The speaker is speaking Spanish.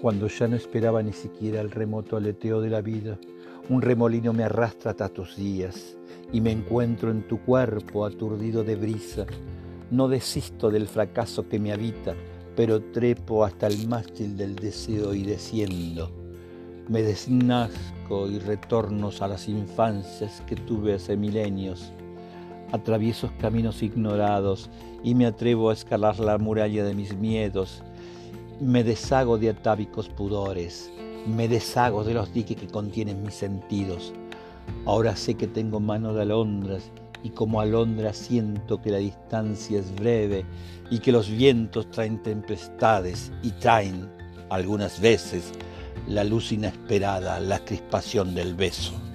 Cuando ya no esperaba ni siquiera el remoto aleteo de la vida, un remolino me arrastra hasta tus días y me encuentro en tu cuerpo aturdido de brisa. No desisto del fracaso que me habita, pero trepo hasta el mástil del deseo y desciendo. Me desnazco y retorno a las infancias que tuve hace milenios. Atravieso caminos ignorados y me atrevo a escalar la muralla de mis miedos. Me deshago de atávicos pudores, me deshago de los diques que contienen mis sentidos. Ahora sé que tengo mano de alondras y como alondra siento que la distancia es breve y que los vientos traen tempestades y traen, algunas veces, la luz inesperada, la crispación del beso.